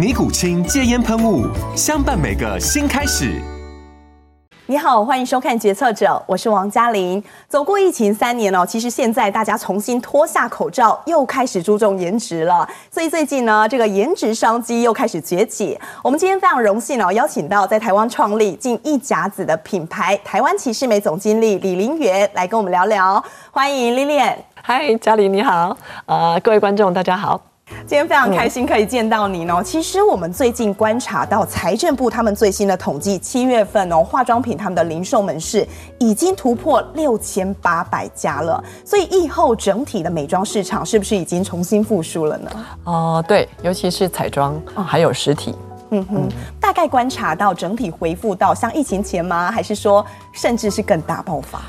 尼古清戒烟喷雾，相伴每个新开始。你好，欢迎收看《决策者》，我是王嘉玲。走过疫情三年哦，其实现在大家重新脱下口罩，又开始注重颜值了。所以最近呢，这个颜值商机又开始崛起。我们今天非常荣幸哦，邀请到在台湾创立近一甲子的品牌台湾骑士美总经理李林媛来跟我们聊聊。欢迎 Lilian。嗨，嘉玲你好，呃，各位观众大家好。今天非常开心可以见到您哦。其实我们最近观察到财政部他们最新的统计，七月份哦，化妆品他们的零售门市已经突破六千八百家了。所以疫后整体的美妆市场是不是已经重新复苏了呢？哦、呃，对，尤其是彩妆还有实体。嗯哼，大概观察到整体恢复到像疫情前吗？还是说甚至是更大爆发？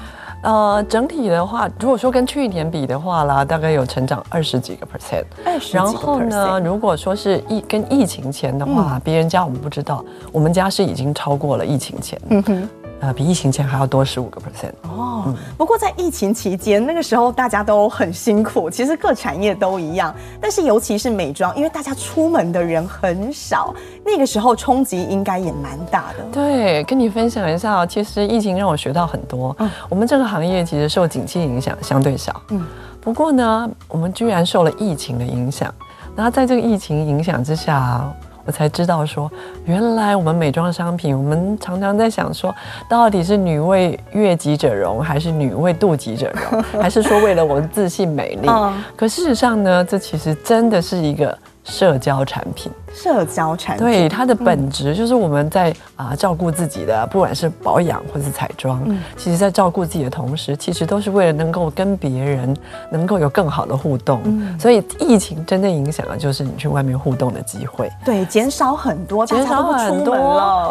呃，整体的话，如果说跟去年比的话啦，大概有成长二十几个 percent。二十几个 percent。然后呢，如果说是疫跟疫情前的话，别、嗯、人家我们不知道，我们家是已经超过了疫情前。嗯哼。呃，比疫情前还要多十五个 percent 哦。嗯、不过在疫情期间，那个时候大家都很辛苦，其实各产业都一样。但是尤其是美妆，因为大家出门的人很少，那个时候冲击应该也蛮大的。对，跟你分享一下，其实疫情让我学到很多。嗯，我们这个行业其实受景气影响相对少。嗯，不过呢，我们居然受了疫情的影响。然后在这个疫情影响之下。我才知道说，原来我们美妆商品，我们常常在想说，到底是女为悦己者容，还是女为妒己者容，还是说为了我们自信美丽？可事实上呢，这其实真的是一个。社交产品，社交产品，对它的本质就是我们在啊、呃、照顾自己的，不管是保养或是彩妆，嗯、其实在照顾自己的同时，其实都是为了能够跟别人能够有更好的互动。嗯、所以疫情真正影响的就是你去外面互动的机会，对，减少很多，减少很多，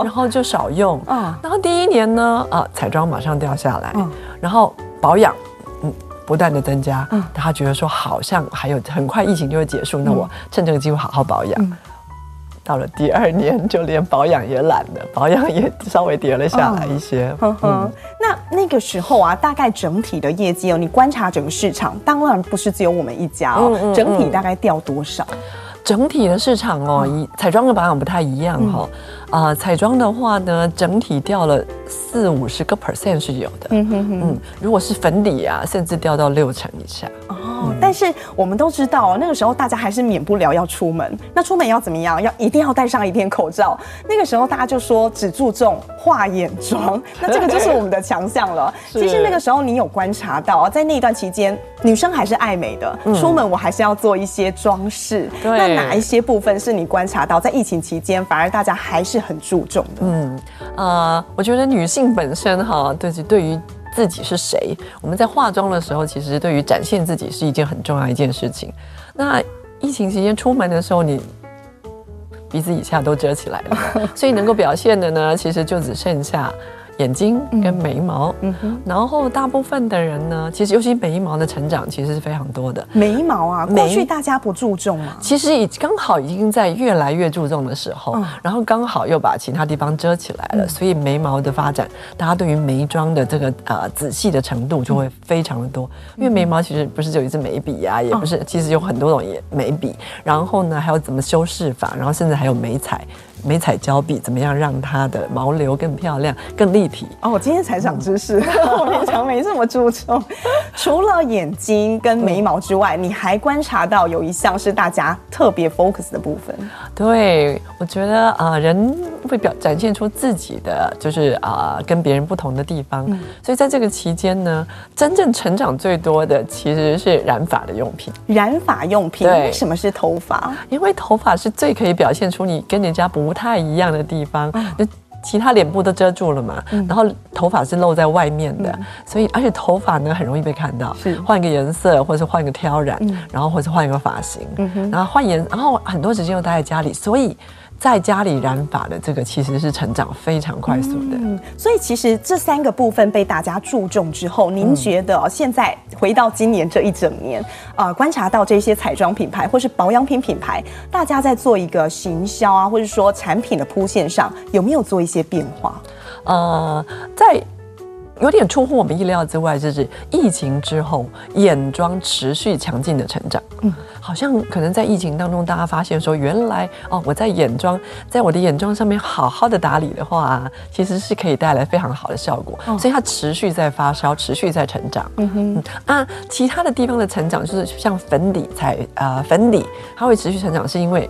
然后就少用。嗯，然后第一年呢，啊，彩妆马上掉下来，嗯、然后保养。不断的增加，嗯，他觉得说好像还有很快疫情就会结束，嗯、那我趁这个机会好好保养。嗯、到了第二年，就连保养也懒了，保养也稍微跌了下来一些。嗯。嗯，那那个时候啊，大概整体的业绩哦，你观察整个市场，当然不是只有我们一家哦，嗯嗯嗯、整体大概掉多少？整体的市场哦，一彩妆跟保养不太一样哈、哦。嗯啊、呃，彩妆的话呢，整体掉了四五十个 percent 是有的。嗯哼哼。嗯，如果是粉底啊，甚至掉到六成以下。哦。嗯、但是我们都知道，那个时候大家还是免不了要出门。那出门要怎么样？要一定要戴上一片口罩。那个时候大家就说只注重画眼妆，那这个就是我们的强项了。其实那个时候你有观察到，在那一段期间，女生还是爱美的，嗯、出门我还是要做一些装饰。对。那哪一些部分是你观察到，在疫情期间反而大家还是很注重的，嗯，呃，我觉得女性本身哈，对，对于自己是谁，我们在化妆的时候，其实对于展现自己是一件很重要一件事情。那疫情期间出门的时候，你 鼻子以下都遮起来了，所以能够表现的呢，其实就只剩下。眼睛跟眉毛，嗯哼，然后大部分的人呢，其实尤其眉毛的成长其实是非常多的。眉毛啊，过去大家不注重嘛，其实已刚好已经在越来越注重的时候，嗯、然后刚好又把其他地方遮起来了，嗯、所以眉毛的发展，大家对于眉妆的这个呃仔细的程度就会非常的多。嗯、因为眉毛其实不是只有一支眉笔呀、啊，也不是，其实有很多种也眉笔，然后呢还有怎么修饰法，然后甚至还有眉彩。美彩胶笔怎么样让它的毛流更漂亮、更立体。哦，我今天才长知识，嗯、我平常没这么注重。除了眼睛跟眉毛之外，嗯、你还观察到有一项是大家特别 focus 的部分。对，我觉得啊、呃，人会表展现出自己的就是啊、呃，跟别人不同的地方。嗯、所以在这个期间呢，真正成长最多的其实是染发的用品。染发用品，为什么是头发？因为头发是最可以表现出你跟人家不太一样的地方。就其他脸部都遮住了嘛，嗯、然后头发是露在外面的，嗯、所以而且头发呢很容易被看到，是换一个颜色或者是换一个挑染，嗯、然后或者是换一个发型，嗯、然后换颜，然后很多时间又待在家里，所以。在家里染发的这个其实是成长非常快速的，嗯，所以其实这三个部分被大家注重之后，您觉得现在回到今年这一整年，呃，观察到这些彩妆品牌或是保养品品牌，大家在做一个行销啊，或者说产品的铺线上，有没有做一些变化？呃，在。有点出乎我们意料之外，就是疫情之后，眼妆持续强劲的成长。嗯，好像可能在疫情当中，大家发现说，原来哦，我在眼妆，在我的眼妆上面好好的打理的话，其实是可以带来非常好的效果。所以它持续在发烧，持续在成长。嗯哼，嗯啊，其他的地方的成长就是像粉底才啊、呃，粉底它会持续成长，是因为。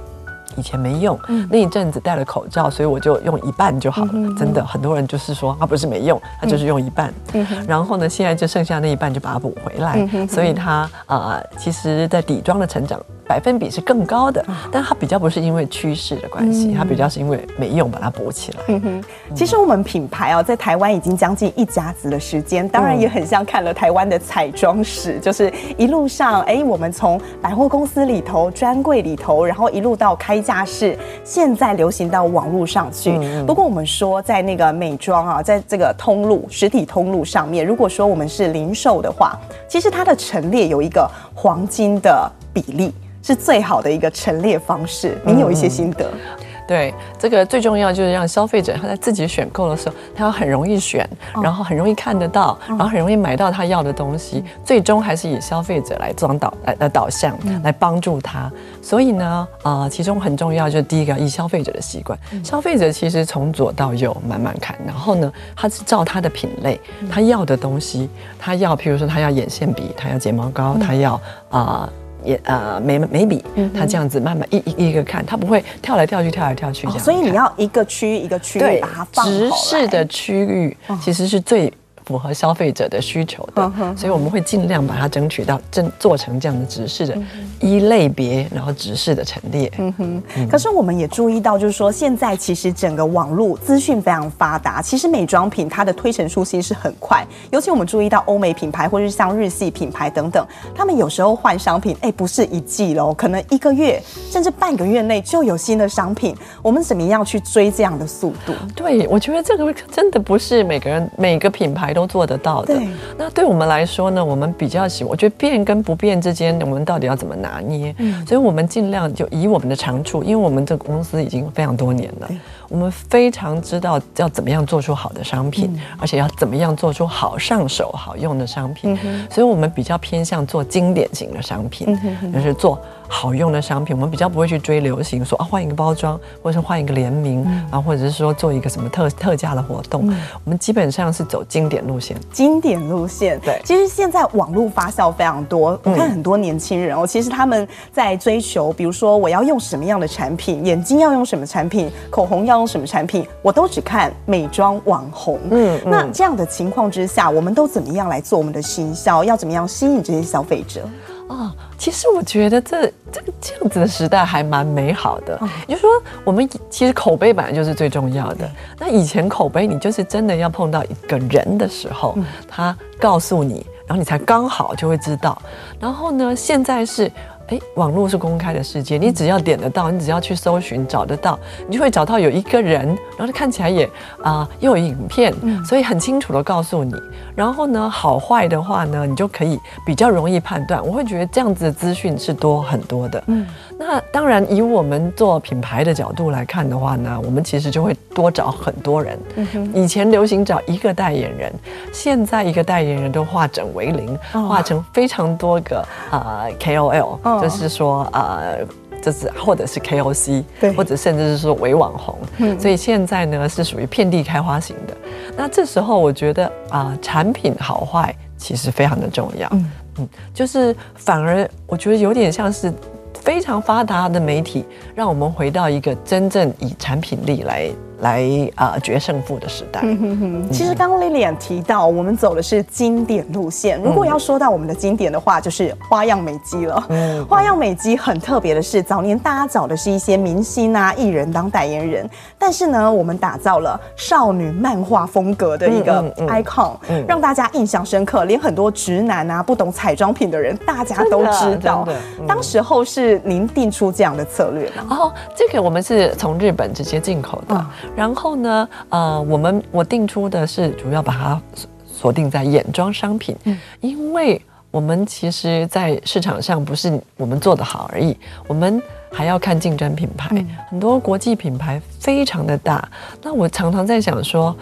以前没用，嗯、那一阵子戴了口罩，所以我就用一半就好了。嗯、真的，很多人就是说，他不是没用，他就是用一半。嗯、然后呢，现在就剩下那一半就把它补回来。嗯、所以它啊、呃，其实在底妆的成长。百分比是更高的，但它比较不是因为趋势的关系，它比较是因为没用把它补起来。嗯哼，其实我们品牌哦，在台湾已经将近一家子的时间，当然也很像看了台湾的彩妆史，就是一路上，哎，我们从百货公司里头、专柜里头，然后一路到开架式，现在流行到网络上去。不过我们说，在那个美妆啊，在这个通路、实体通路上面，如果说我们是零售的话，其实它的陈列有一个黄金的比例。是最好的一个陈列方式。您有一些心得？嗯、对，这个最重要就是让消费者他在自己选购的时候，他要很容易选，然后很容易看得到，然后很容易买到他要的东西。最终还是以消费者来装导来的导向，来帮助他。所以呢，呃，其中很重要就是第一个以消费者的习惯。消费者其实从左到右慢慢看，然后呢，他是照他的品类，他要的东西，他要，譬如说他要眼线笔，他要睫毛膏，他要啊。呃也呃眉眉笔，他这样子慢慢一一一个看，他不会跳来跳去跳来跳去这样，所以你要一个区域一个区域把它放好。直视的区域其实是最。符合消费者的需求的，所以我们会尽量把它争取到，正做成这样的直视的一类别，然后直视的陈列。嗯哼。可是我们也注意到，就是说现在其实整个网络资讯非常发达，其实美妆品它的推陈出新是很快。尤其我们注意到欧美品牌或者是像日系品牌等等，他们有时候换商品，哎，不是一季喽，可能一个月甚至半个月内就有新的商品。我们怎么样去追这样的速度？对，我觉得这个真的不是每个人每个品牌都。都做得到的。对那对我们来说呢，我们比较喜，我觉得变跟不变之间，我们到底要怎么拿捏？嗯，所以我们尽量就以我们的长处，因为我们这个公司已经非常多年了，对我们非常知道要怎么样做出好的商品，嗯、而且要怎么样做出好上手、好用的商品。嗯、所以我们比较偏向做经典型的商品，就是做。好用的商品，我们比较不会去追流行，说啊换一个包装，或者是换一个联名，啊、嗯，或者是说做一个什么特特价的活动。嗯、我们基本上是走经典路线。经典路线，对。其实现在网络发酵非常多，我看很多年轻人哦，嗯、其实他们在追求，比如说我要用什么样的产品，眼睛要用什么产品，口红要用什么产品，我都只看美妆网红。嗯，那这样的情况之下，我们都怎么样来做我们的行销？要怎么样吸引这些消费者？哦，其实我觉得这这个这样子的时代还蛮美好的。也就是说，我们其实口碑本来就是最重要的。那以前口碑，你就是真的要碰到一个人的时候，他告诉你，然后你才刚好就会知道。然后呢，现在是。哎，网络是公开的世界，你只要点得到，你只要去搜寻找得到，你就会找到有一个人，然后他看起来也啊、呃、又有影片，所以很清楚的告诉你。然后呢，好坏的话呢，你就可以比较容易判断。我会觉得这样子的资讯是多很多的。嗯，那当然以我们做品牌的角度来看的话呢，我们其实就会多找很多人。嗯，以前流行找一个代言人，现在一个代言人都化整为零，化成非常多个啊、呃、KOL。就是说，呃，就是或者是 KOC，对。或者甚至是说伪网红，嗯，所以现在呢是属于遍地开花型的。那这时候我觉得啊、呃，产品好坏其实非常的重要，嗯。嗯，就是反而我觉得有点像是非常发达的媒体，让我们回到一个真正以产品力来。来啊，决胜负的时代。嗯哼哼。其实刚刚 Lilian 提到，我们走的是经典路线。如果要说到我们的经典的话，就是花样美肌了。嗯。花样美肌很特别的是，早年大家找的是一些明星啊、艺人当代言人，但是呢，我们打造了少女漫画风格的一个 icon，让大家印象深刻，连很多直男啊、不懂彩妆品的人，大家都知道。当时候是您定出这样的策略吗？哦，这个我们是从日本直接进口的。然后呢，呃，我们我定出的是主要把它锁定在眼妆商品，嗯，因为我们其实，在市场上不是我们做得好而已，我们还要看竞争品牌，很多国际品牌非常的大。那我常常在想说，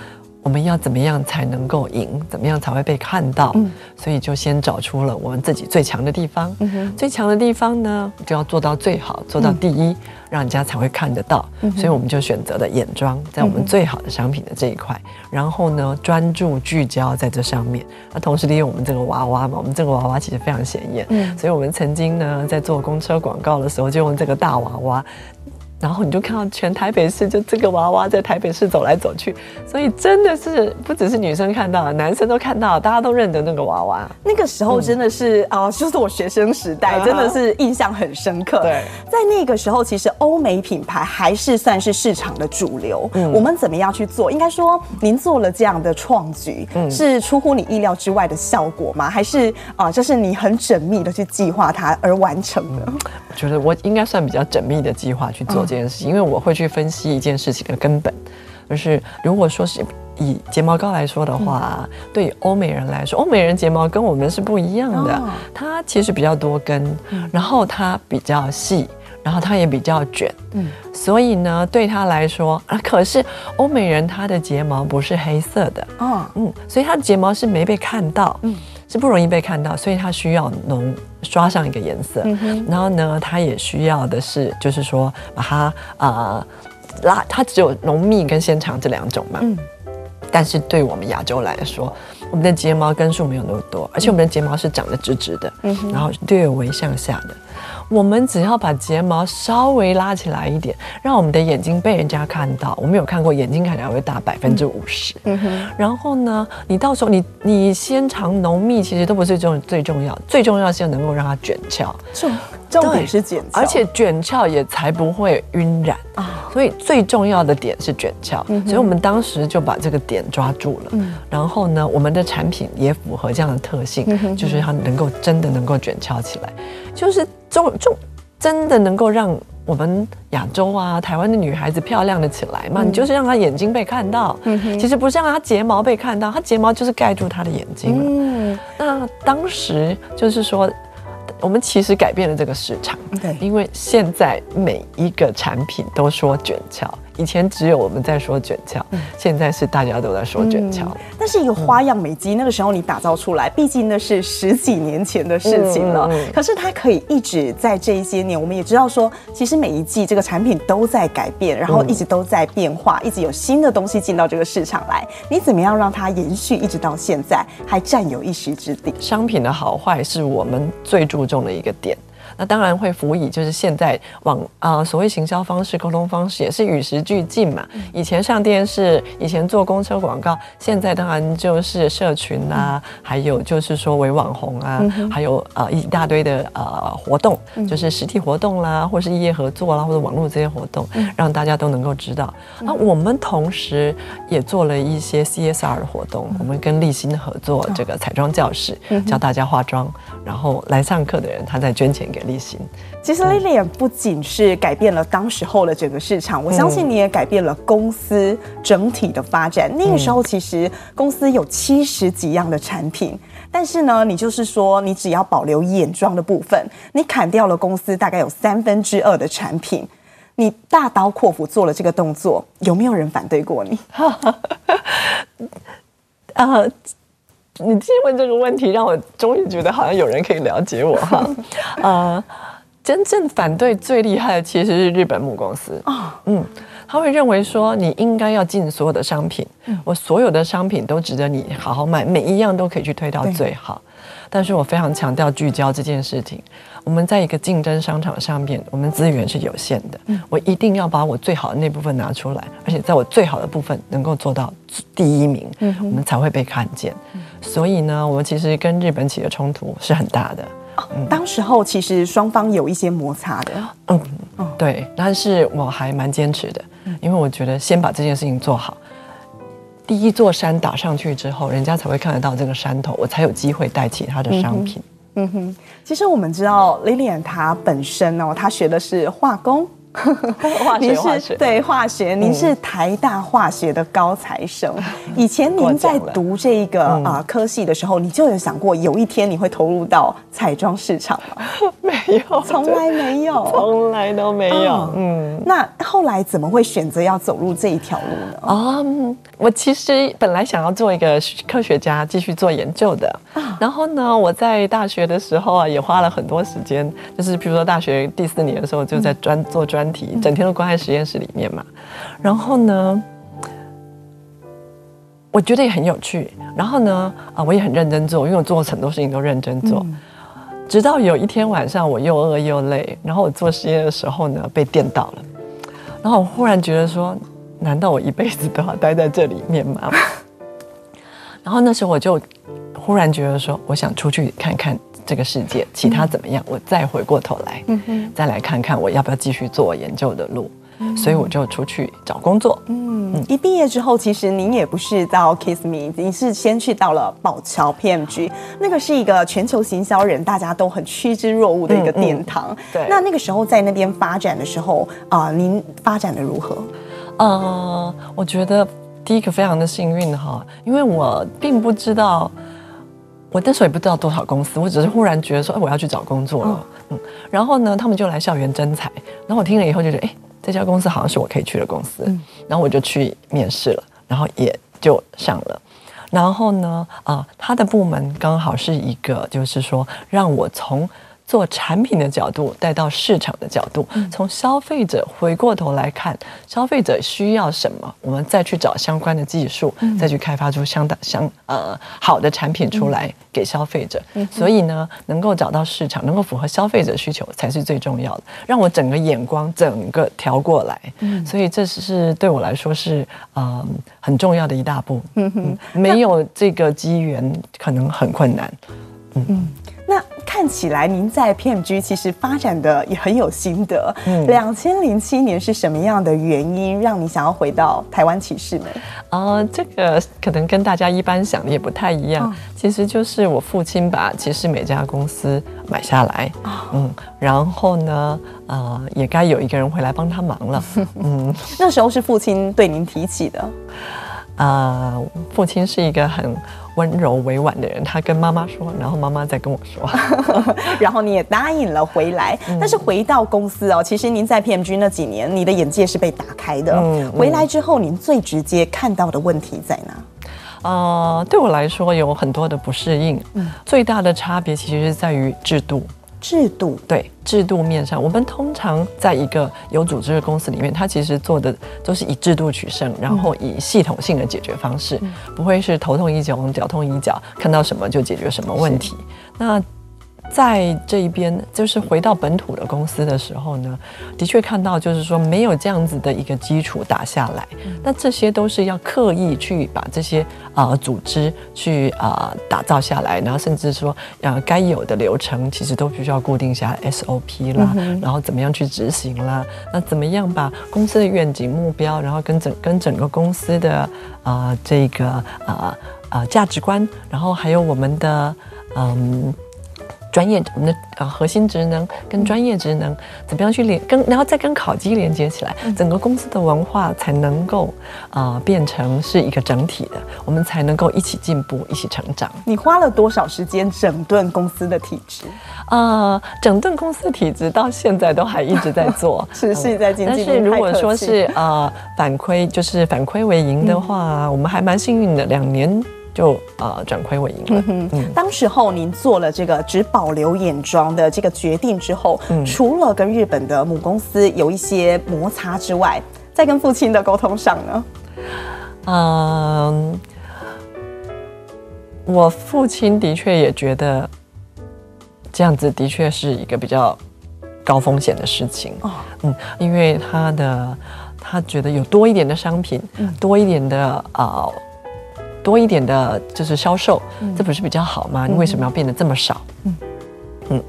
我们要怎么样才能够赢？怎么样才会被看到？嗯，所以就先找出了我们自己最强的地方。嗯，最强的地方呢，就要做到最好，做到第一。嗯让人家才会看得到，所以我们就选择了眼妆，在我们最好的商品的这一块，然后呢，专注聚焦在这上面。那同时利用我们这个娃娃嘛，我们这个娃娃其实非常显眼，所以我们曾经呢，在做公车广告的时候，就用这个大娃娃。然后你就看到全台北市就这个娃娃在台北市走来走去，所以真的是不只是女生看到，男生都看到，大家都认得那个娃娃。那个时候真的是啊、嗯呃，就是我学生时代，真的是印象很深刻。对，在那个时候，其实欧美品牌还是算是市场的主流。嗯，我们怎么样去做？应该说，您做了这样的创举，嗯，是出乎你意料之外的效果吗？还是啊，呃就是你很缜密的去计划它而完成的？嗯、我觉得我应该算比较缜密的计划去做。这件事情，因为我会去分析一件事情的根本，就是如果说是以睫毛膏来说的话，对于欧美人来说，欧美人睫毛跟我们是不一样的，它其实比较多根，然后它比较细，然后它也比较卷，嗯，所以呢，对他来说啊，可是欧美人他的睫毛不是黑色的，嗯嗯，所以他的睫毛是没被看到，嗯。是不容易被看到，所以它需要浓刷上一个颜色，嗯、然后呢，它也需要的是，就是说把它啊、呃、拉，它只有浓密跟纤长这两种嘛。嗯。但是对我们亚洲来说，我们的睫毛根数没有那么多，而且我们的睫毛是长得直直的，嗯、然后略微向下的。我们只要把睫毛稍微拉起来一点，让我们的眼睛被人家看到。我们有看过眼睛看起来会大百分之五十。嗯哼。然后呢，你到时候你你纤长浓密其实都不是最重最重要，最重要是要能够让它卷翘。重重点是卷翘，而且卷翘也才不会晕染啊。所以最重要的点是卷翘。所以我们当时就把这个点抓住了。嗯。然后呢，我们的产品也符合这样的特性。就是它能够真的能够卷翘起来，就是。重重真的能够让我们亚洲啊、台湾的女孩子漂亮的起来吗？嗯、你就是让她眼睛被看到，其实不是让她睫毛被看到，她睫毛就是盖住她的眼睛了。嗯、那当时就是说，我们其实改变了这个市场，对，因为现在每一个产品都说卷翘。以前只有我们在说卷翘，现在是大家都在说卷翘。但是一个花样美肌，那个时候你打造出来，毕竟那是十几年前的事情了。可是它可以一直在这一些年，我们也知道说，其实每一季这个产品都在改变，然后一直都在变化，一直有新的东西进到这个市场来。你怎么样让它延续一直到现在，还占有一席之地？商品的好坏是我们最注重的一个点。那当然会辅以，就是现在网啊、呃，所谓行销方式、沟通方式也是与时俱进嘛。以前上电视，以前做公车广告，现在当然就是社群啊，还有就是说为网红啊，还有呃一大堆的呃活动，就是实体活动啦，或是异业合作啦，或者网络这些活动，让大家都能够知道。那我们同时也做了一些 CSR 的活动，我们跟立新合作这个彩妆教室，教大家化妆，然后来上课的人他再捐钱给。其实 Lilian 不仅是改变了当时候的整个市场，我相信你也改变了公司整体的发展。那个时候其实公司有七十几样的产品，但是呢，你就是说你只要保留眼妆的部分，你砍掉了公司大概有三分之二的产品，你大刀阔斧做了这个动作，有没有人反对过你？啊。你问这个问题，让我终于觉得好像有人可以了解我哈。呃，真正反对最厉害的其实是日本母公司啊，嗯，他会认为说你应该要进所有的商品，我所有的商品都值得你好好卖，每一样都可以去推到最好。但是我非常强调聚焦这件事情。我们在一个竞争商场上面，我们资源是有限的，我一定要把我最好的那部分拿出来，而且在我最好的部分能够做到第一名，我们才会被看见。所以呢，我们其实跟日本起的冲突是很大的。嗯、当时候其实双方有一些摩擦的。嗯，对，但是我还蛮坚持的，因为我觉得先把这件事情做好。第一座山打上去之后，人家才会看得到这个山头，我才有机会带其他的商品。嗯哼，其实我们知道 Lilian 她本身呢，她学的是化工。化学，化学对化学，您是台大化学的高材生。以前您在读这个啊科系的时候，你就有想过有一天你会投入到彩妆市场吗？没有，从来没有，从来都没有。嗯，那后来怎么会选择要走入这一条路呢？啊，我其实本来想要做一个科学家，继续做研究的。然后呢，我在大学的时候啊，也花了很多时间，就是比如说大学第四年的时候，就在专做专。整天都关在实验室里面嘛，然后呢，我觉得也很有趣。然后呢，啊，我也很认真做，因为我做很多事情都认真做。直到有一天晚上，我又饿又累，然后我做实验的时候呢，被电到了。然后我忽然觉得说，难道我一辈子都要待在这里面吗？然后那时候我就忽然觉得说，我想出去看看。这个世界其他怎么样？我再回过头来，再来看看我要不要继续做研究的路。所以我就出去找工作。嗯，一毕业之后，其实您也不是到 Kiss Me，你是先去到了宝桥 PMG，那个是一个全球行销人大家都很趋之若鹜的一个殿堂。对，那那个时候在那边发展的时候啊，您发展的如何？呃，我觉得第一个非常的幸运哈，因为我并不知道。我那时候也不知道多少公司，我只是忽然觉得说，哎，我要去找工作了，嗯，然后呢，他们就来校园征才，然后我听了以后就觉得，哎，这家公司好像是我可以去的公司，然后我就去面试了，然后也就上了，然后呢，啊，他的部门刚好是一个，就是说让我从。做产品的角度带到市场的角度，从消费者回过头来看，消费者需要什么，我们再去找相关的技术，再去开发出相当相呃好的产品出来给消费者。所以呢，能够找到市场，能够符合消费者需求才是最重要的。让我整个眼光整个调过来，所以这是对我来说是嗯、呃、很重要的一大步。嗯，没有这个机缘，可能很困难。嗯。那看起来您在 PMG 其实发展的也很有心得。嗯，两千零七年是什么样的原因让你想要回到台湾启世美？呃，这个可能跟大家一般想的也不太一样。哦、其实就是我父亲把启世美家公司买下来。哦、嗯，然后呢，呃，也该有一个人回来帮他忙了。嗯，那时候是父亲对您提起的。啊、呃，父亲是一个很。温柔委婉的人，他跟妈妈说，然后妈妈再跟我说，然后你也答应了回来。嗯、但是回到公司哦，其实您在 PMG 那几年，你的眼界是被打开的。嗯嗯、回来之后，您最直接看到的问题在哪？呃，对我来说有很多的不适应。嗯、最大的差别其实是在于制度。制度。对制度面上，我们通常在一个有组织的公司里面，它其实做的都是以制度取胜，然后以系统性的解决方式，嗯、不会是头痛医脚，脚痛医脚，看到什么就解决什么问题。那在这一边，就是回到本土的公司的时候呢，的确看到就是说没有这样子的一个基础打下来，那这些都是要刻意去把这些啊、呃、组织去啊、呃、打造下来，然后甚至说呃该有的流程其实都必须要固定下来 SOP 啦，然后怎么样去执行啦，那怎么样把公司的愿景目标，然后跟整跟整个公司的啊、呃、这个啊啊、价值观，然后还有我们的嗯。专业我们的呃核心职能跟专业职能怎么样去连跟，然后再跟考绩连接起来，整个公司的文化才能够啊、呃、变成是一个整体的，我们才能够一起进步，一起成长。你花了多少时间整顿公司的体制？呃，整顿公司的体制到现在都还一直在做，持续在进行。但是如果说是呃反亏，就是反亏为盈的话，嗯、我们还蛮幸运的，两年。就呃转亏为盈了。嗯嗯。当时候您做了这个只保留眼妆的这个决定之后，嗯、除了跟日本的母公司有一些摩擦之外，在跟父亲的沟通上呢？嗯，我父亲的确也觉得这样子的确是一个比较高风险的事情。哦，嗯，因为他的他觉得有多一点的商品，嗯、多一点的啊、呃，多一点的就是销售，嗯、这不是比较好吗？你为什么要变得这么少？嗯嗯，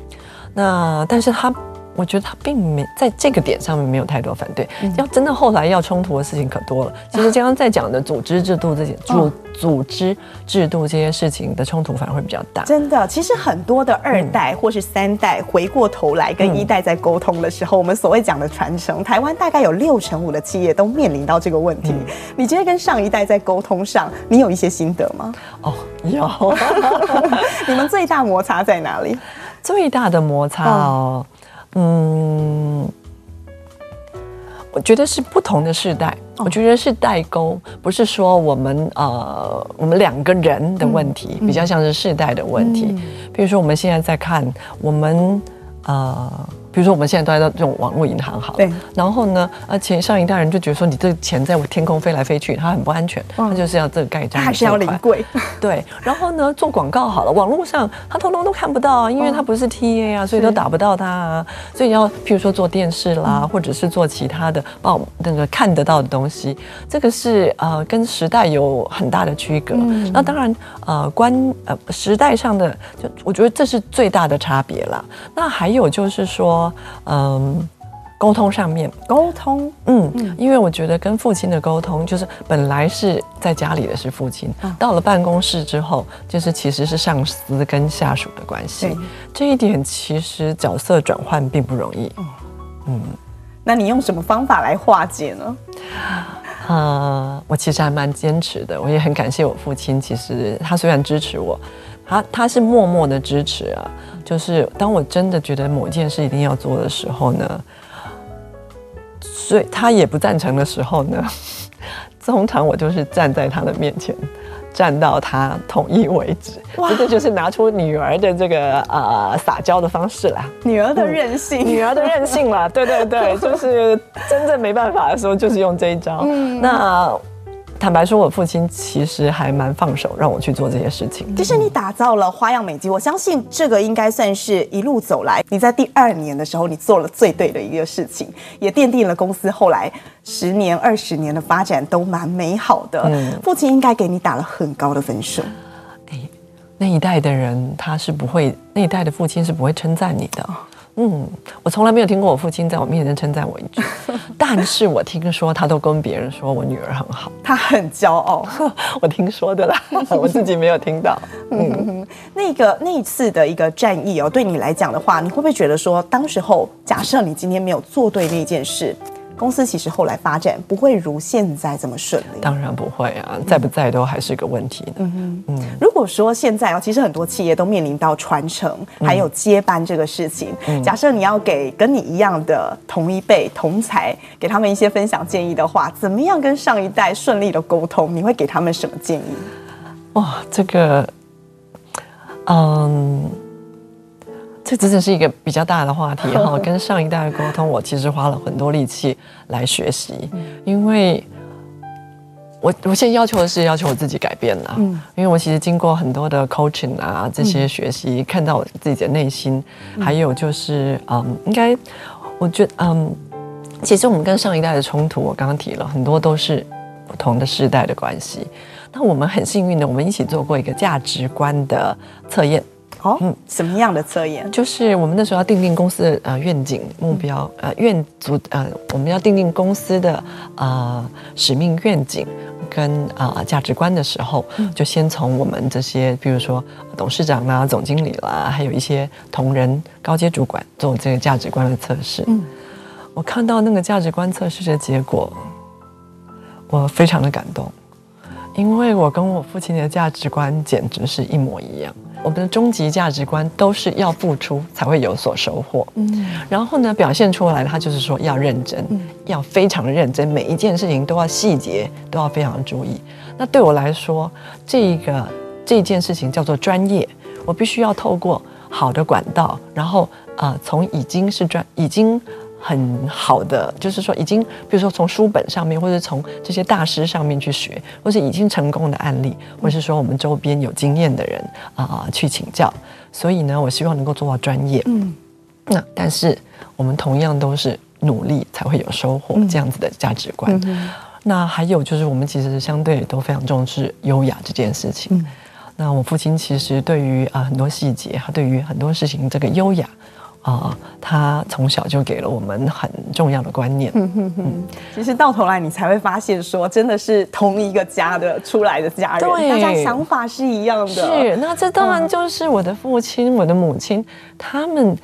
那但是他。我觉得他并没在这个点上面没有太多反对。要真的后来要冲突的事情可多了。其实刚刚在讲的组织制度这些组组织制度这些事情的冲突反而会比较大。真的，其实很多的二代或是三代回过头来跟一代在沟通的时候，我们所谓讲的传承，台湾大概有六成五的企业都面临到这个问题。你觉得跟上一代在沟通上，你有一些心得吗？哦，有。你们最大摩擦在哪里？最大的摩擦哦。嗯，我觉得是不同的世代，我觉得是代沟，不是说我们呃我们两个人的问题，比较像是世代的问题。比如说我们现在在看我们呃。比如说我们现在都在这种网络银行好了，对。然后呢，而且上一代人就觉得说，你这个钱在我天空飞来飞去，它很不安全，它就是要这个盖章，还是要临柜。对。然后呢，做广告好了，网络上他通通都看不到，因为它不是 TA 啊，所以都打不到它啊。所以要譬如说做电视啦，或者是做其他的报那个看得到的东西，这个是呃跟时代有很大的区隔。那当然呃观呃时代上的，就我觉得这是最大的差别啦。那还有就是说。嗯，沟通上面沟通，嗯，因为我觉得跟父亲的沟通，就是本来是在家里的是父亲，到了办公室之后，就是其实是上司跟下属的关系。这一点其实角色转换并不容易。嗯，那你用什么方法来化解呢？啊，我其实还蛮坚持的，我也很感谢我父亲。其实他虽然支持我。他他是默默的支持啊，就是当我真的觉得某件事一定要做的时候呢，所以他也不赞成的时候呢，通常我就是站在他的面前，站到他同意为止。哇，这个就是拿出女儿的这个啊、呃、撒娇的方式啦，女儿的任性，嗯、女儿的任性啦，对对对，就是真正没办法的时候，就是用这一招。嗯，那。坦白说，我父亲其实还蛮放手让我去做这些事情。其实你打造了花样美肌，我相信这个应该算是一路走来，你在第二年的时候，你做了最对的一个事情，也奠定了公司后来十年、二十年的发展都蛮美好的。嗯，父亲应该给你打了很高的分数。哎，那一代的人他是不会，那一代的父亲是不会称赞你的。嗯，我从来没有听过我父亲在我面前称赞我一句，但是我听说他都跟别人说我女儿很好，他很骄傲，我听说的啦，我自己没有听到。嗯，那个那一次的一个战役哦，对你来讲的话，你会不会觉得说，当时候假设你今天没有做对那件事？公司其实后来发展不会如现在这么顺利，当然不会啊，在不在都还是一个问题呢。嗯嗯，如果说现在啊，其实很多企业都面临到传承还有接班这个事情。嗯，假设你要给跟你一样的同一辈同才，给他们一些分享建议的话，怎么样跟上一代顺利的沟通？你会给他们什么建议？哇，这个，嗯。这真的是一个比较大的话题哈，跟上一代的沟通，我其实花了很多力气来学习，因为我我现在要求的是要求我自己改变了，嗯，因为我其实经过很多的 coaching 啊这些学习，看到我自己的内心，还有就是嗯，应该我觉得嗯，其实我们跟上一代的冲突，我刚刚提了很多都是不同的世代的关系，那我们很幸运的，我们一起做过一个价值观的测验。哦，嗯，什么样的测验？就是我们那时候要定定公司的呃愿景目标，呃愿组呃我们要定定公司的呃使命愿景跟啊、呃、价值观的时候，就先从我们这些，比如说董事长啦、总经理啦，还有一些同仁、高阶主管做这个价值观的测试。嗯，我看到那个价值观测试的结果，我非常的感动，因为我跟我父亲的价值观简直是一模一样。我们的终极价值观都是要付出才会有所收获，嗯，然后呢，表现出来他就是说要认真，嗯要非常的认真，每一件事情都要细节都要非常注意。那对我来说，这个这件事情叫做专业，我必须要透过好的管道，然后啊、呃，从已经是专已经。很好的，就是说已经，比如说从书本上面，或者从这些大师上面去学，或是已经成功的案例，或是说我们周边有经验的人啊、呃、去请教。所以呢，我希望能够做到专业。嗯，那但是我们同样都是努力才会有收获这样子的价值观。那还有就是我们其实相对都非常重视优雅这件事情。嗯、那我父亲其实对于啊、呃、很多细节，他对于很多事情这个优雅。啊、哦，他从小就给了我们很重要的观念。嗯哼哼，其实到头来你才会发现，说真的是同一个家的出来的家人，对大家想法是一样的。是，那这当然就是我的父亲、嗯、我的母亲，他们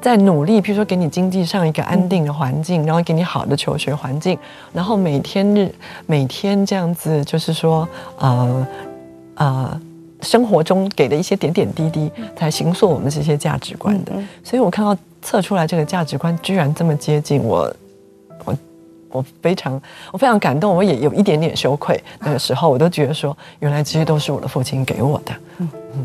在努力，比如说给你经济上一个安定的环境，嗯、然后给你好的求学环境，然后每天日每天这样子，就是说，呃，呃。生活中给的一些点点滴滴，才形塑我们这些价值观的。所以我看到测出来这个价值观居然这么接近我，我我非常我非常感动，我也有一点点羞愧。那个时候我都觉得说，原来这些都是我的父亲给我的。嗯嗯。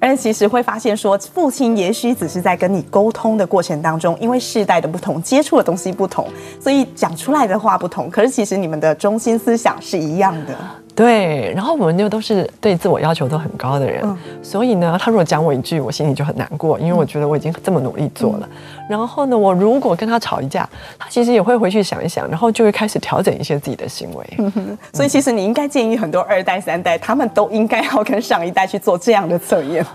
而且其实会发现说，父亲也许只是在跟你沟通的过程当中，因为世代的不同，接触的东西不同，所以讲出来的话不同。可是其实你们的中心思想是一样的。对，然后我们又都是对自我要求都很高的人，嗯、所以呢，他如果讲我一句，我心里就很难过，因为我觉得我已经这么努力做了。嗯、然后呢，我如果跟他吵一架，他其实也会回去想一想，然后就会开始调整一些自己的行为。嗯、所以，其实你应该建议很多二代、三代，他们都应该要跟上一代去做这样的测验。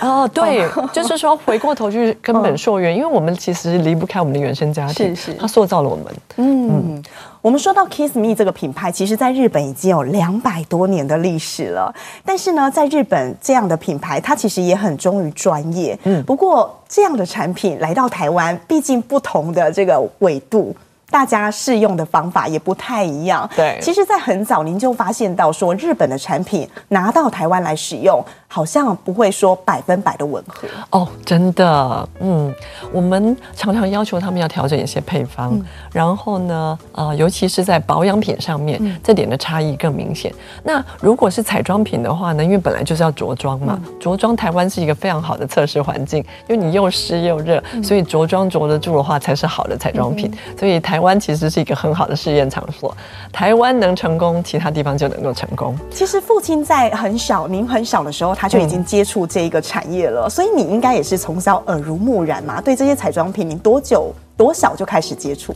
哦，对，就是说回过头去根本溯源，因为我们其实离不开我们的原生家庭，是是，它塑造了我们。嗯。嗯我们说到 Kiss Me 这个品牌，其实在日本已经有两百多年的历史了。但是呢，在日本这样的品牌，它其实也很忠于专业。嗯，不过这样的产品来到台湾，毕竟不同的这个纬度。大家适用的方法也不太一样。对，其实，在很早您就发现到说，日本的产品拿到台湾来使用，好像不会说百分百的吻合。哦，真的，嗯，我们常常要求他们要调整一些配方，嗯、然后呢，呃，尤其是在保养品上面，嗯、这点的差异更明显。那如果是彩妆品的话呢，因为本来就是要着装嘛，嗯、着装台湾是一个非常好的测试环境，因为你又湿又热，嗯、所以着装着得住的话才是好的彩妆品。嗯、所以台。台湾其实是一个很好的试验场所，台湾能成功，其他地方就能够成功。其实父亲在很小，您很小的时候，他就已经接触这一个产业了，嗯、所以你应该也是从小耳濡目染嘛。对这些彩妆品，你多久多小就开始接触？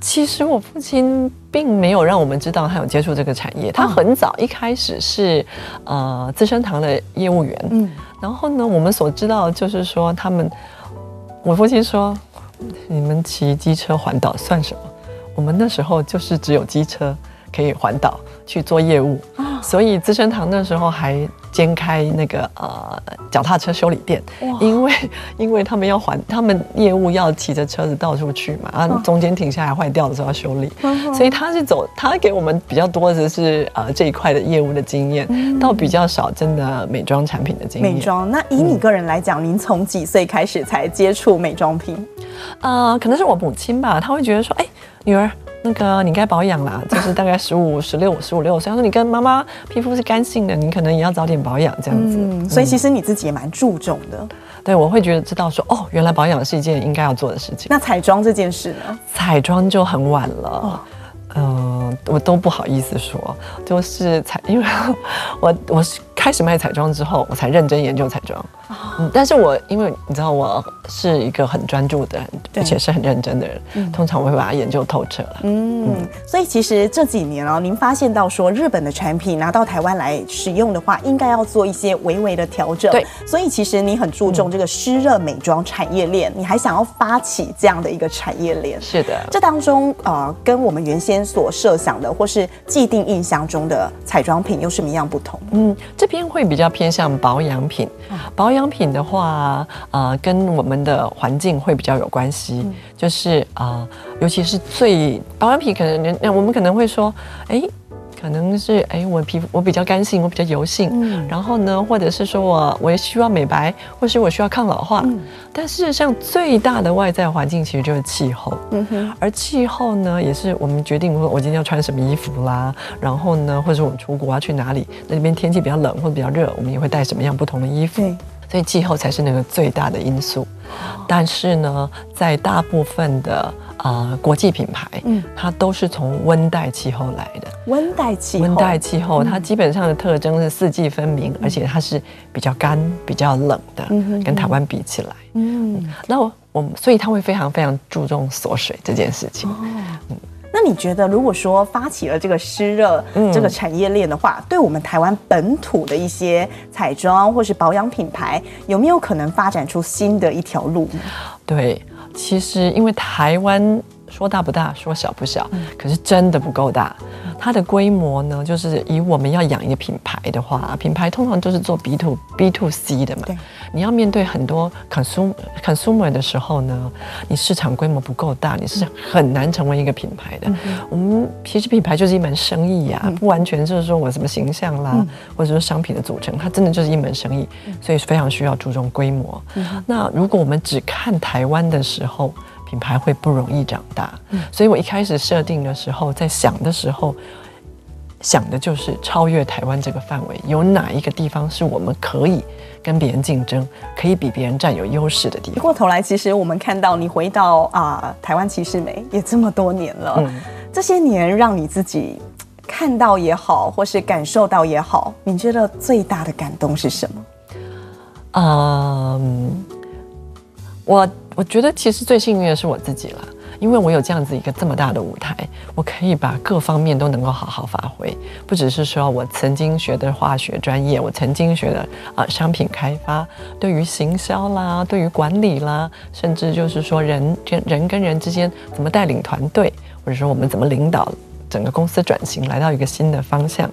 其实我父亲并没有让我们知道他有接触这个产业，他很早一开始是呃资生堂的业务员，嗯，然后呢，我们所知道就是说他们，我父亲说。你们骑机车环岛算什么？我们那时候就是只有机车可以环岛去做业务，所以资生堂那时候还兼开那个呃脚踏车修理店，因为因为他们要环，他们业务要骑着车子到处去嘛，啊中间停下来坏掉的时候要修理，所以他是走，他给我们比较多的是呃这一块的业务的经验，倒比较少真的美妆产品的经验。美妆，那以你个人来讲，您从几岁开始才接触美妆品？呃，可能是我母亲吧，她会觉得说，哎，女儿，那个你该保养啦，就是大概十五、十六、十五六岁，他说你跟妈妈皮肤是干性的，你可能也要早点保养这样子。嗯，所以其实你自己也蛮注重的。嗯、对，我会觉得知道说，哦，原来保养是一件应该要做的事情。那彩妆这件事呢？彩妆就很晚了，嗯、我都不好意思说，就是彩，因为我我是开始卖彩妆之后，我才认真研究彩妆。嗯，但是我因为你知道我是一个很专注的而且是很认真的人，嗯、通常我会把它研究透彻了。嗯，嗯，所以其实这几年哦，您发现到说日本的产品拿到台湾来使用的话，应该要做一些微微的调整。对，所以其实你很注重这个湿热美妆产业链，嗯、你还想要发起这样的一个产业链。是的，这当中呃，跟我们原先所设想的或是既定印象中的彩妆品有什么样不同？嗯，这边会比较偏向保养品，保养。品的话，呃，跟我们的环境会比较有关系，嗯、就是啊、呃，尤其是最保养品，可能那我们可能会说，哎，可能是哎，我皮肤我比较干性，我比较油性，嗯，然后呢，或者是说我我也需要美白，或是我需要抗老化，嗯，但事实上最大的外在环境其实就是气候，嗯哼，而气候呢，也是我们决定说我今天要穿什么衣服啦，然后呢，或者我们出国要去哪里，那边天气比较冷或者比较热，我们也会带什么样不同的衣服，所以气候才是那个最大的因素，但是呢，在大部分的。啊、呃，国际品牌，嗯，它都是从温带气候来的。温带气候，温带气候，它基本上的特征是四季分明，嗯、而且它是比较干、比较冷的，跟台湾比起来，嗯，嗯，那我，我们所以它会非常非常注重锁水这件事情。哦，嗯，那你觉得，如果说发起了这个湿热这个产业链的话，嗯、对我们台湾本土的一些彩妆或是保养品牌，有没有可能发展出新的一条路呢？对。其实，因为台湾说大不大，说小不小，可是真的不够大。它的规模呢，就是以我们要养一个品牌的话，品牌通常都是做 B to B to C 的嘛。对。你要面对很多 consumer consumer 的时候呢，你市场规模不够大，你是很难成为一个品牌的。我们其实品牌就是一门生意呀，不完全就是说我什么形象啦，或者说商品的组成，它真的就是一门生意，所以非常需要注重规模。那如果我们只看台湾的时候，品牌会不容易长大。所以我一开始设定的时候，在想的时候。想的就是超越台湾这个范围，有哪一个地方是我们可以跟别人竞争，可以比别人占有优势的地方？回过头来，其实我们看到你回到啊、呃、台湾奇士美也这么多年了，嗯、这些年让你自己看到也好，或是感受到也好，你觉得最大的感动是什么？嗯，我我觉得其实最幸运的是我自己了。因为我有这样子一个这么大的舞台，我可以把各方面都能够好好发挥，不只是说我曾经学的化学专业，我曾经学的啊商品开发，对于行销啦，对于管理啦，甚至就是说人跟人跟人之间怎么带领团队，或者说我们怎么领导整个公司转型来到一个新的方向，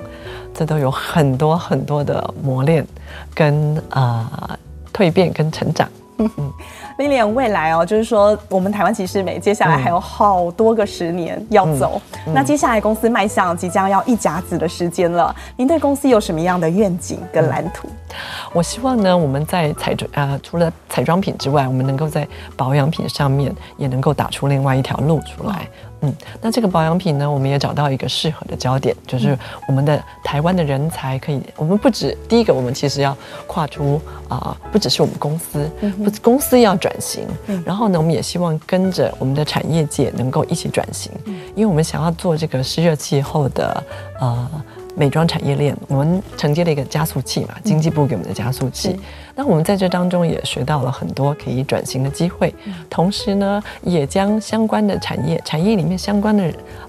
这都有很多很多的磨练跟啊蜕变跟成长。嗯嗯。Lilian 未来哦，就是说我们台湾奇士美接下来还有好多个十年要走。那接下来公司迈向即将要一甲子的时间了，您对公司有什么样的愿景跟蓝图？我希望呢，我们在彩妆啊，除了彩妆品之外，我们能够在保养品上面也能够打出另外一条路出来。嗯，那这个保养品呢，我们也找到一个适合的焦点，就是我们的台湾的人才可以，我们不止第一个，我们其实要跨出啊、呃，不只是我们公司，不是公司要转型，然后呢，我们也希望跟着我们的产业界能够一起转型，因为我们想要做这个湿热气候的呃。美妆产业链，我们承接了一个加速器嘛，经济部给我们的加速器。那我们在这当中也学到了很多可以转型的机会，同时呢，也将相关的产业产业里面相关的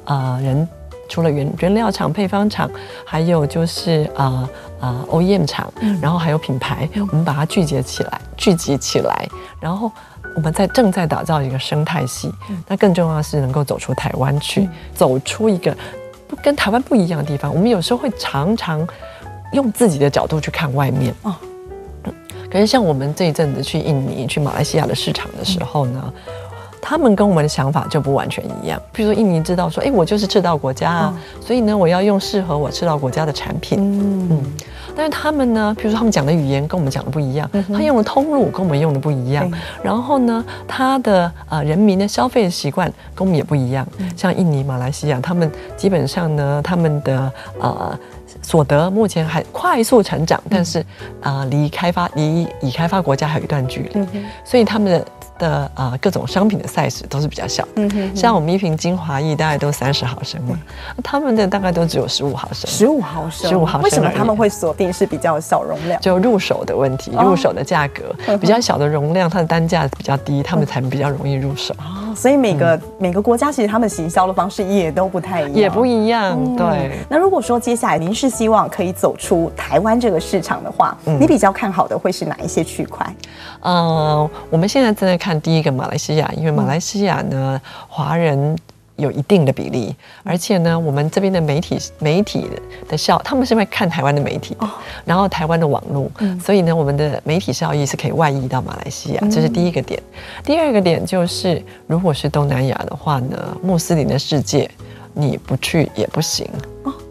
啊、呃、人，除了原原料厂、配方厂，还有就是啊啊 OEM 厂，然后还有品牌，我们把它聚集起来，聚集起来，然后我们在正在打造一个生态系。那更重要的是能够走出台湾去，走出一个。不跟台湾不一样的地方，我们有时候会常常用自己的角度去看外面。哦，可是像我们这一阵子去印尼、去马来西亚的市场的时候呢，嗯、他们跟我们的想法就不完全一样。比如说印尼知道说，哎，我就是赤道国家啊，哦、所以呢，我要用适合我赤道国家的产品。嗯。嗯但是他们呢，比如说他们讲的语言跟我们讲的不一样，嗯、他用的通路跟我们用的不一样，对然后呢，他的呃人民的消费的习惯跟我们也不一样。嗯、像印尼、马来西亚，他们基本上呢，他们的呃所得目前还快速成长，嗯、但是啊，离、呃、开发离已开发国家还有一段距离，嗯、所以他们的。的啊、呃，各种商品的 size 都是比较小的，嗯哼哼，像我们一瓶精华液大概都三十毫升嘛，他们的大概都只有十五毫升，十五毫升，十五毫升。为什么他们会锁定是比较小容量？就入手的问题，入手的价格、哦、比较小的容量，它的单价比较低，他们才比较容易入手。哦，所以每个、嗯、每个国家其实他们行销的方式也都不太一样，也不一样。嗯、对。那如果说接下来您是希望可以走出台湾这个市场的话，嗯、你比较看好的会是哪一些区块？嗯、呃，我们现在正在看第一个马来西亚，因为马来西亚呢，华人有一定的比例，而且呢，我们这边的媒体媒体的效，他们是会看台湾的媒体，然后台湾的网络，所以呢，我们的媒体效益是可以外溢到马来西亚，这是第一个点。第二个点就是，如果是东南亚的话呢，穆斯林的世界，你不去也不行。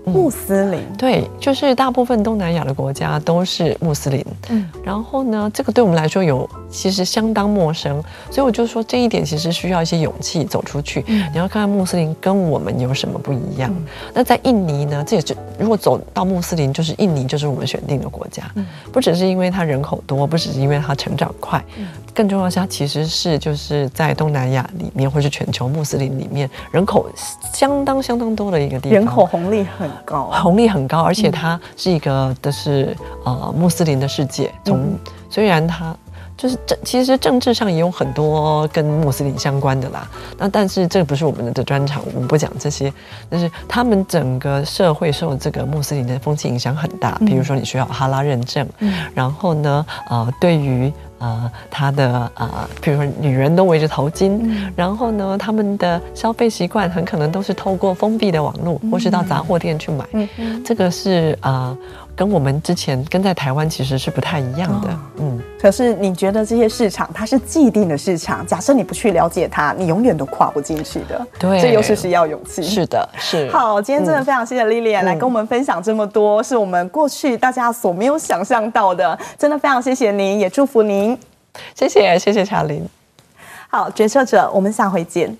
穆斯林，对，就是大部分东南亚的国家都是穆斯林。嗯，然后呢，这个对我们来说有其实相当陌生，所以我就说这一点其实需要一些勇气走出去。嗯，你要看看穆斯林跟我们有什么不一样。嗯，那在印尼呢，这也是如果走到穆斯林，就是印尼就是我们选定的国家。嗯，不只是因为它人口多，不只是因为它成长快，嗯，更重要的是它其实是就是在东南亚里面或是全球穆斯林里面人口相当相当多的一个地方，人口红利很。高红利很高，而且它是一个的是呃穆斯林的世界。从虽然它就是政，其实政治上也有很多跟穆斯林相关的啦。那但是这不是我们的专长，我们不讲这些。但是他们整个社会受这个穆斯林的风气影响很大。比如说你需要哈拉认证，然后呢，呃，对于。呃，他的呃，比如说女人都围着头巾，嗯、然后呢，他们的消费习惯很可能都是透过封闭的网络，嗯、或是到杂货店去买。这个是呃，跟我们之前跟在台湾其实是不太一样的。哦、嗯，可是你觉得这些市场它是既定的市场？假设你不去了解它，你永远都跨不进去的。对，这又是需要勇气。是的，是。好，今天真的非常谢谢 Lilian 来跟我们分享这么多，是我们过去大家所没有想象到的。真的非常谢谢您，也祝福您。谢谢，谢谢查琳。好，决策者，我们下回见。